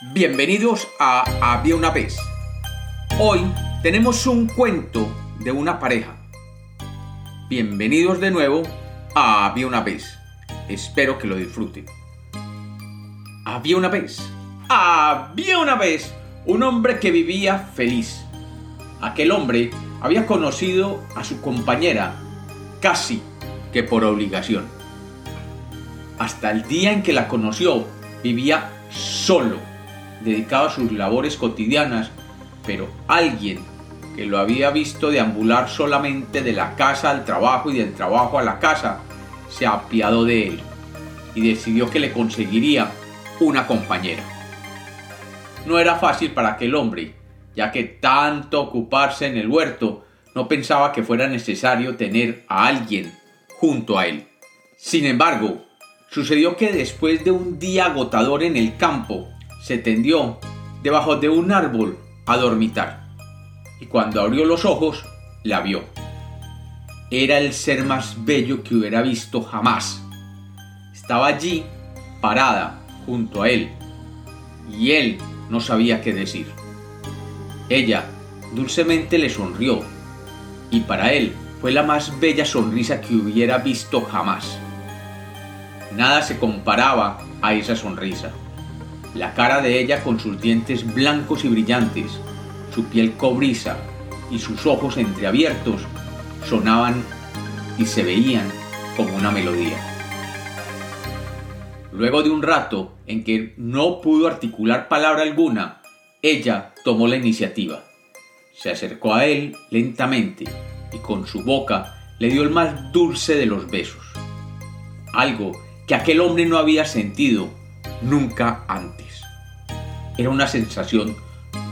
Bienvenidos a Había una vez. Hoy tenemos un cuento de una pareja. Bienvenidos de nuevo a Había una vez. Espero que lo disfruten. Había una vez. Había una vez un hombre que vivía feliz. Aquel hombre había conocido a su compañera casi que por obligación. Hasta el día en que la conoció, vivía solo, dedicado a sus labores cotidianas, pero alguien que lo había visto deambular solamente de la casa al trabajo y del trabajo a la casa, se apiadó de él y decidió que le conseguiría una compañera. No era fácil para aquel hombre, ya que tanto ocuparse en el huerto no pensaba que fuera necesario tener a alguien junto a él. Sin embargo, sucedió que después de un día agotador en el campo, se tendió debajo de un árbol a dormitar. Y cuando abrió los ojos, la vio. Era el ser más bello que hubiera visto jamás. Estaba allí, parada, junto a él, y él no sabía qué decir. Ella dulcemente le sonrió, y para él fue la más bella sonrisa que hubiera visto jamás. Nada se comparaba a esa sonrisa. La cara de ella con sus dientes blancos y brillantes, su piel cobriza y sus ojos entreabiertos sonaban y se veían como una melodía. Luego de un rato en que no pudo articular palabra alguna, ella tomó la iniciativa. Se acercó a él lentamente y con su boca le dio el más dulce de los besos. Algo que aquel hombre no había sentido nunca antes. Era una sensación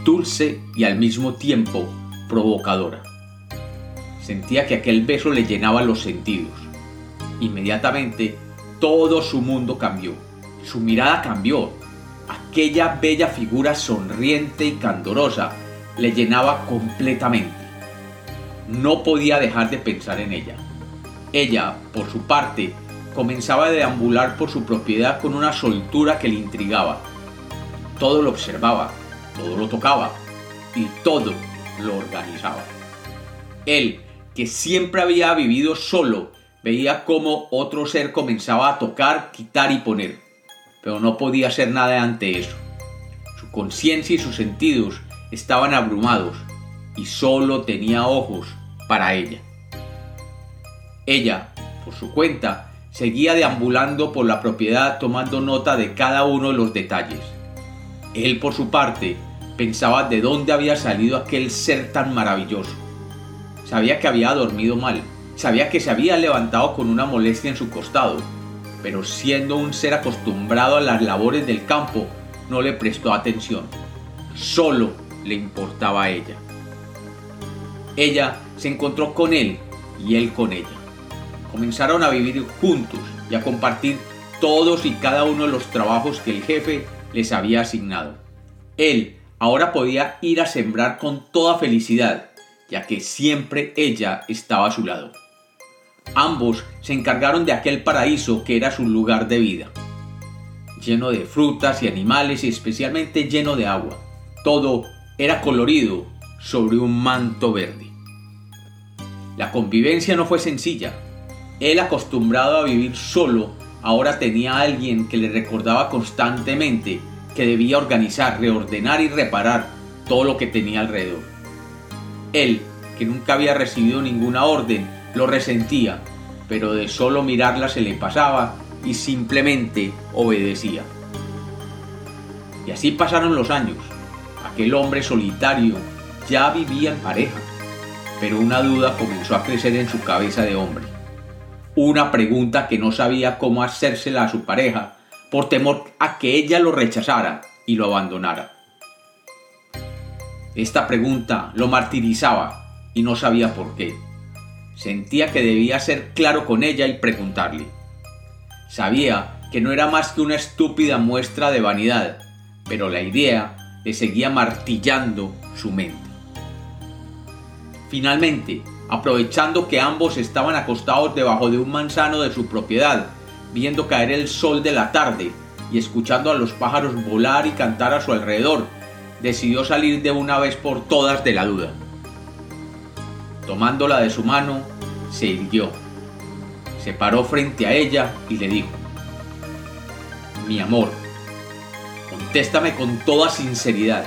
dulce y al mismo tiempo provocadora. Sentía que aquel beso le llenaba los sentidos. Inmediatamente todo su mundo cambió. Su mirada cambió. Aquella bella figura sonriente y candorosa le llenaba completamente. No podía dejar de pensar en ella. Ella, por su parte, comenzaba a deambular por su propiedad con una soltura que le intrigaba. Todo lo observaba, todo lo tocaba y todo lo organizaba. Él, que siempre había vivido solo, veía cómo otro ser comenzaba a tocar, quitar y poner, pero no podía hacer nada ante eso. Su conciencia y sus sentidos estaban abrumados y solo tenía ojos para ella. Ella, por su cuenta, seguía deambulando por la propiedad tomando nota de cada uno de los detalles. Él, por su parte, pensaba de dónde había salido aquel ser tan maravilloso. Sabía que había dormido mal, sabía que se había levantado con una molestia en su costado, pero siendo un ser acostumbrado a las labores del campo, no le prestó atención. Solo le importaba a ella. Ella se encontró con él y él con ella. Comenzaron a vivir juntos y a compartir todos y cada uno de los trabajos que el jefe les había asignado. Él ahora podía ir a sembrar con toda felicidad, ya que siempre ella estaba a su lado. Ambos se encargaron de aquel paraíso que era su lugar de vida, lleno de frutas y animales y especialmente lleno de agua. Todo era colorido sobre un manto verde. La convivencia no fue sencilla. Él acostumbrado a vivir solo, ahora tenía a alguien que le recordaba constantemente que debía organizar, reordenar y reparar todo lo que tenía alrededor. Él, que nunca había recibido ninguna orden, lo resentía, pero de solo mirarla se le pasaba y simplemente obedecía. Y así pasaron los años. Aquel hombre solitario ya vivía en pareja, pero una duda comenzó a crecer en su cabeza de hombre. Una pregunta que no sabía cómo hacérsela a su pareja por temor a que ella lo rechazara y lo abandonara. Esta pregunta lo martirizaba y no sabía por qué. Sentía que debía ser claro con ella y preguntarle. Sabía que no era más que una estúpida muestra de vanidad, pero la idea le seguía martillando su mente. Finalmente, aprovechando que ambos estaban acostados debajo de un manzano de su propiedad, viendo caer el sol de la tarde, y escuchando a los pájaros volar y cantar a su alrededor, decidió salir de una vez por todas de la duda. Tomándola de su mano, se irguió. Se paró frente a ella y le dijo, Mi amor, contéstame con toda sinceridad.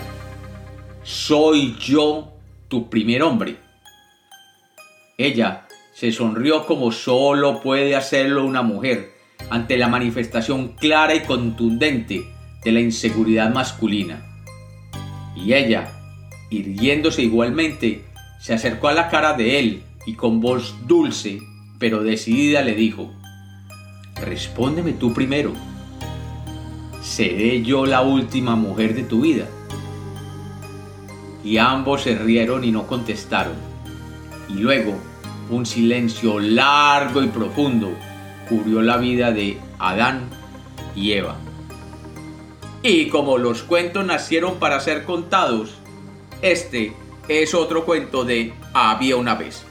¿Soy yo tu primer hombre? Ella se sonrió como solo puede hacerlo una mujer ante la manifestación clara y contundente de la inseguridad masculina. Y ella, irguiéndose igualmente, se acercó a la cara de él y con voz dulce pero decidida le dijo, Respóndeme tú primero. ¿Seré yo la última mujer de tu vida? Y ambos se rieron y no contestaron. Y luego, un silencio largo y profundo cubrió la vida de Adán y Eva. Y como los cuentos nacieron para ser contados, este es otro cuento de Había una vez.